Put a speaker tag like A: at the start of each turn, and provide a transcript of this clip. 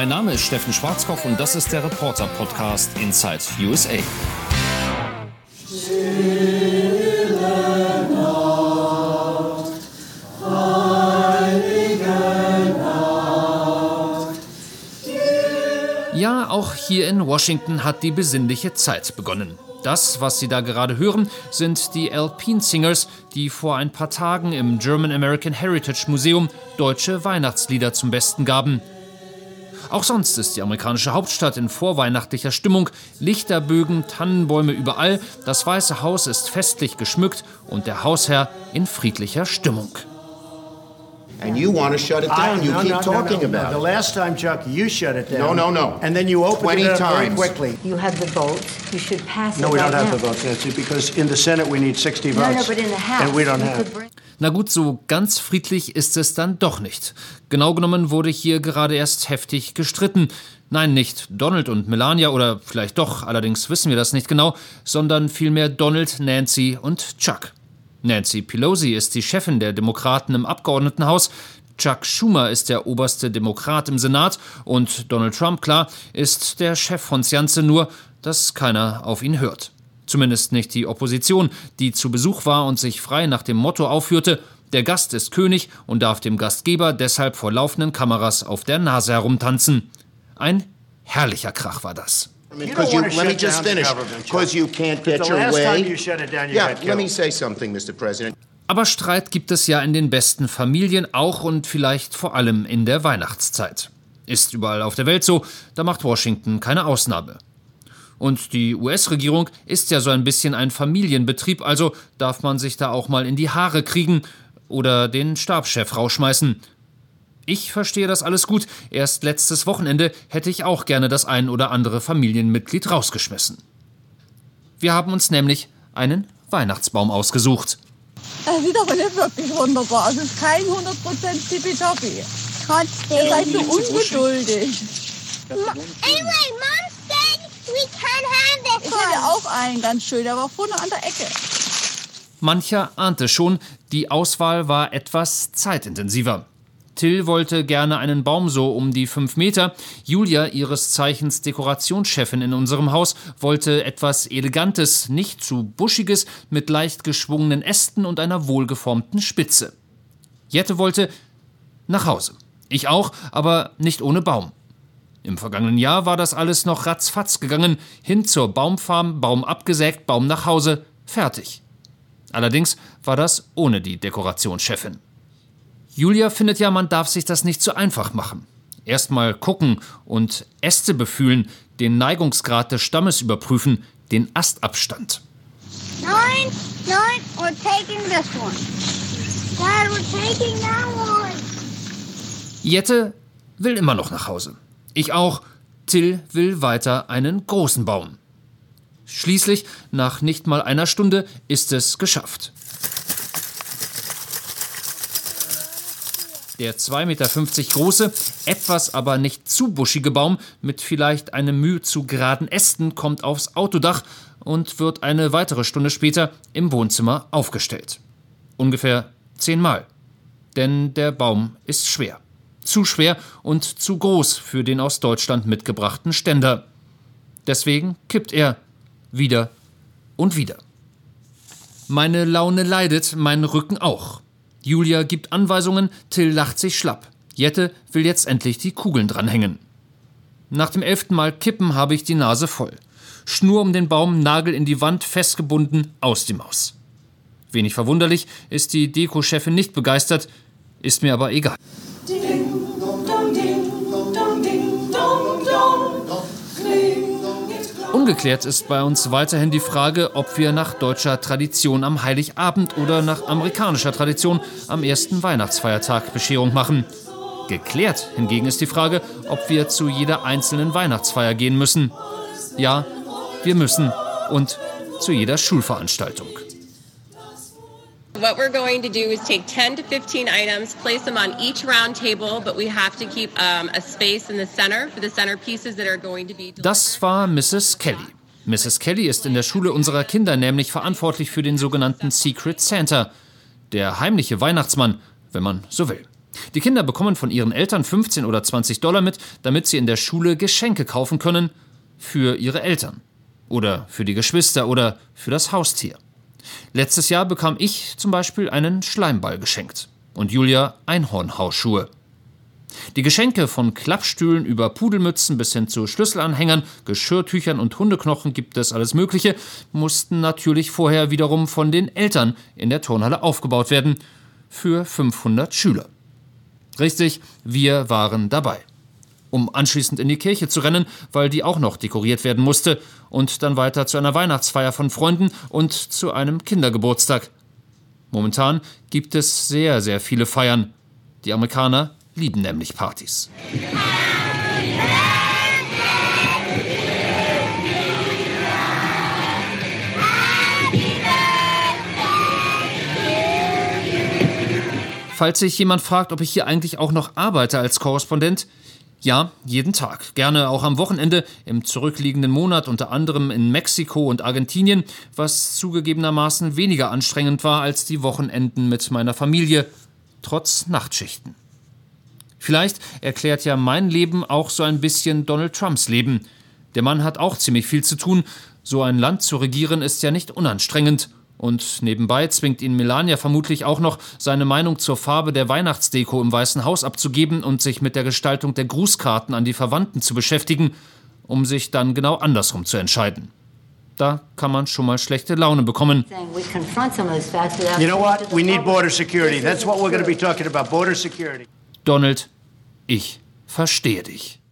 A: Mein Name ist Steffen Schwarzkopf und das ist der Reporter-Podcast Inside USA. Ja, auch hier in Washington hat die besinnliche Zeit begonnen. Das, was Sie da gerade hören, sind die Alpine Singers, die vor ein paar Tagen im German American Heritage Museum deutsche Weihnachtslieder zum Besten gaben. Auch sonst ist die amerikanische Hauptstadt in vorweihnachtlicher Stimmung. Lichterbögen, Tannenbäume überall, das Weiße Haus ist festlich geschmückt und der Hausherr in friedlicher Stimmung.
B: And you want to shut it down.
C: I-
B: you
C: no,
B: keep
C: no, no,
B: talking
C: no,
B: about
C: The
B: it.
C: last time, Chuck, you shut it
B: No,
C: down.
B: no, no.
C: And then you opened
B: 20
C: it up very
B: times.
C: quickly.
D: You have the votes. You should pass it
C: No, we
D: right
C: don't have
D: now.
C: the votes, Nancy, because in the Senate we need 60
D: No, no,
C: votes.
D: but in the House,
C: And we don't have.
D: bring-
A: Na gut, so ganz friedlich ist es dann doch nicht. Genau genommen wurde hier gerade erst heftig gestritten. Nein, nicht Donald und Melania oder vielleicht doch, allerdings wissen wir das nicht genau, sondern vielmehr Donald, Nancy und Chuck. Nancy Pelosi ist die Chefin der Demokraten im Abgeordnetenhaus, Chuck Schumer ist der oberste Demokrat im Senat und Donald Trump, klar, ist der Chef von Scienze, nur dass keiner auf ihn hört. Zumindest nicht die Opposition, die zu Besuch war und sich frei nach dem Motto aufführte, der Gast ist König und darf dem Gastgeber deshalb vor laufenden Kameras auf der Nase herumtanzen. Ein herrlicher Krach war das.
B: Because
C: You
B: you, let me just finish.
C: government,
B: Because you can't get your way.
C: time you shut it down, you
B: yeah, let me say something, Mr. President.
A: Aber Streit gibt es ja in den besten Familien auch und vielleicht vor allem in der Weihnachtszeit. Ist überall auf der Welt so, da macht Washington keine Ausnahme. Und die US-Regierung ist ja so ein bisschen ein Familienbetrieb, also darf man sich da auch mal in die Haare kriegen oder den Stabschef rausschmeißen. Ich verstehe das alles gut. Erst letztes Wochenende hätte ich auch gerne das ein oder andere Familienmitglied rausgeschmissen. Wir haben uns nämlich einen Weihnachtsbaum ausgesucht.
E: Das sieht aber nicht wirklich wunderbar aus. Es ist kein 100% tippitoppi. Ihr seid so ungeduldig.
F: Anyway, Mom said we can't have
E: Ich
F: this
E: hatte
F: one.
E: auch einen ganz schön, der war vorne an der Ecke.
A: Mancher ahnte schon, die Auswahl war etwas zeitintensiver. Till wollte gerne einen Baum so um die fünf Meter. Julia, ihres Zeichens Dekorationschefin in unserem Haus, wollte etwas Elegantes, nicht zu buschiges, mit leicht geschwungenen Ästen und einer wohlgeformten Spitze. Jette wollte nach Hause. Ich auch, aber nicht ohne Baum. Im vergangenen Jahr war das alles noch ratzfatz gegangen. Hin zur Baumfarm, Baum abgesägt, Baum nach Hause, fertig. Allerdings war das ohne die Dekorationschefin. Julia findet ja, man darf sich das nicht so einfach machen. Erstmal gucken und Äste befühlen, den Neigungsgrad des Stammes überprüfen, den Astabstand.
F: Nine, nine, we're taking this one. Dad, we're taking that one.
A: Jette will immer noch nach Hause. Ich auch. Till will weiter einen großen Baum. Schließlich, nach nicht mal einer Stunde, ist es geschafft. Der 2,50 Meter große, etwas aber nicht zu buschige Baum mit vielleicht einem Mühe zu geraden Ästen kommt aufs Autodach und wird eine weitere Stunde später im Wohnzimmer aufgestellt. Ungefähr zehnmal. Denn der Baum ist schwer. Zu schwer und zu groß für den aus Deutschland mitgebrachten Ständer. Deswegen kippt er wieder und wieder. Meine Laune leidet, mein Rücken auch. Julia gibt Anweisungen, Till lacht sich schlapp. Jette will jetzt endlich die Kugeln dranhängen. Nach dem elften Mal kippen habe ich die Nase voll. Schnur um den Baum, Nagel in die Wand, festgebunden, aus die Maus. Wenig verwunderlich ist die Deko-Chefin nicht begeistert, ist mir aber egal. Ungeklärt ist bei uns weiterhin die Frage, ob wir nach deutscher Tradition am Heiligabend oder nach amerikanischer Tradition am ersten Weihnachtsfeiertag Bescherung machen. Geklärt hingegen ist die Frage, ob wir zu jeder einzelnen Weihnachtsfeier gehen müssen. Ja, wir müssen und zu jeder Schulveranstaltung.
G: What we're going to do is take 10 to 15 items, place them on each round table, but we have to keep um, a space in the center for the centerpieces that are going to be.
A: Das war Mrs. Kelly. Mrs. Kelly ist in der Schule unserer Kinder nämlich verantwortlich für den sogenannten Secret Santa, der heimliche Weihnachtsmann, wenn man so will. Die Kinder bekommen von ihren Eltern 15 oder 20 Dollar mit, damit sie in der Schule Geschenke kaufen können für ihre Eltern oder für die Geschwister oder für das Haustier. Letztes Jahr bekam ich zum Beispiel einen Schleimball geschenkt und Julia Einhornhausschuhe. Die Geschenke von Klappstühlen über Pudelmützen bis hin zu Schlüsselanhängern, Geschirrtüchern und Hundeknochen gibt es alles Mögliche, mussten natürlich vorher wiederum von den Eltern in der Turnhalle aufgebaut werden. Für 500 Schüler. Richtig, wir waren dabei. Um anschließend in die Kirche zu rennen, weil die auch noch dekoriert werden musste. Und dann weiter zu einer Weihnachtsfeier von Freunden und zu einem Kindergeburtstag. Momentan gibt es sehr, sehr viele Feiern. Die Amerikaner lieben nämlich Partys. Falls sich jemand fragt, ob ich hier eigentlich auch noch arbeite als Korrespondent, ja, jeden Tag. Gerne auch am Wochenende, im zurückliegenden Monat unter anderem in Mexiko und Argentinien, was zugegebenermaßen weniger anstrengend war als die Wochenenden mit meiner Familie, trotz Nachtschichten. Vielleicht erklärt ja mein Leben auch so ein bisschen Donald Trumps Leben. Der Mann hat auch ziemlich viel zu tun. So ein Land zu regieren ist ja nicht unanstrengend. Und nebenbei zwingt ihn Melania vermutlich auch noch, seine Meinung zur Farbe der Weihnachtsdeko im Weißen Haus abzugeben und sich mit der Gestaltung der Grußkarten an die Verwandten zu beschäftigen, um sich dann genau andersrum zu entscheiden. Da kann man schon mal schlechte Laune bekommen.
C: You know what? We need border security. That's what we're going to be talking about border security.
A: Donald, ich verstehe dich.